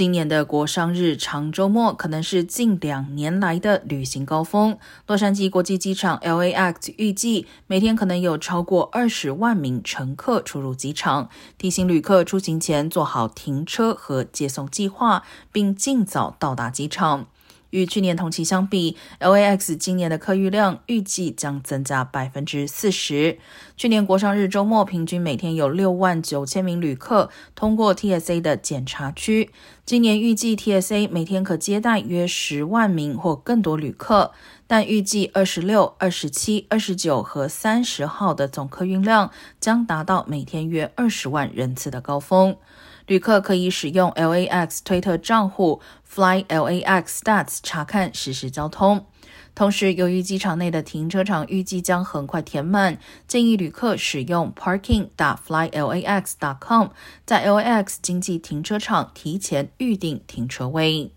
今年的国商日常周末可能是近两年来的旅行高峰。洛杉矶国际机场 （LAX） 预计每天可能有超过二十万名乘客出入机场，提醒旅客出行前做好停车和接送计划，并尽早到达机场。与去年同期相比，LAX 今年的客运量预计将增加百分之四十。去年国商日周末，平均每天有六万九千名旅客通过 TSA 的检查区。今年预计 TSA 每天可接待约十万名或更多旅客，但预计二十六、二十七、二十九和三十号的总客运量将达到每天约二十万人次的高峰。旅客可以使用 LAX 推特账户 Fly LAX Stats 查看实时交通。同时，由于机场内的停车场预计将很快填满，建议旅客使用 Parking.FlyLAX.com 在 LAX 经济停车场提前预订停车位。